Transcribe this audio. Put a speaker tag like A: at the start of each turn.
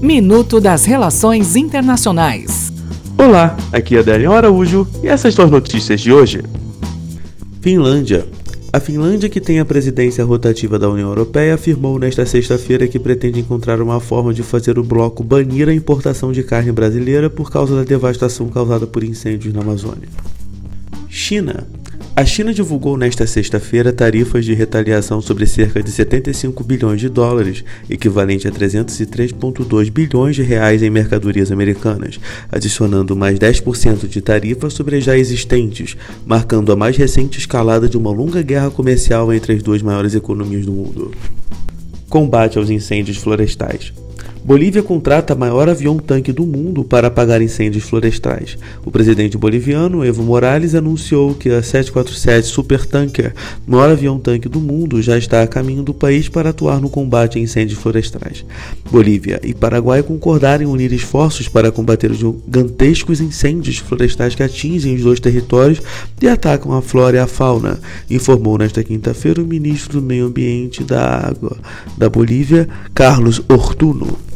A: Minuto das Relações Internacionais.
B: Olá, aqui é Daniel Araújo e essas são as notícias de hoje. Finlândia. A Finlândia, que tem a presidência rotativa da União Europeia, afirmou nesta sexta-feira que pretende encontrar uma forma de fazer o bloco banir a importação de carne brasileira por causa da devastação causada por incêndios na Amazônia. China. A China divulgou nesta sexta-feira tarifas de retaliação sobre cerca de 75 bilhões de dólares, equivalente a 303,2 bilhões de reais em mercadorias americanas, adicionando mais 10% de tarifas sobre as já existentes, marcando a mais recente escalada de uma longa guerra comercial entre as duas maiores economias do mundo. Combate aos incêndios florestais. Bolívia contrata maior avião-tanque do mundo para apagar incêndios florestais. O presidente boliviano, Evo Morales, anunciou que a 747 Supertanker, maior avião-tanque do mundo, já está a caminho do país para atuar no combate a incêndios florestais. Bolívia e Paraguai concordaram em unir esforços para combater os gigantescos incêndios florestais que atingem os dois territórios e atacam a flora e a fauna, informou nesta quinta-feira o ministro do Meio Ambiente da Água da Bolívia, Carlos Ortuno.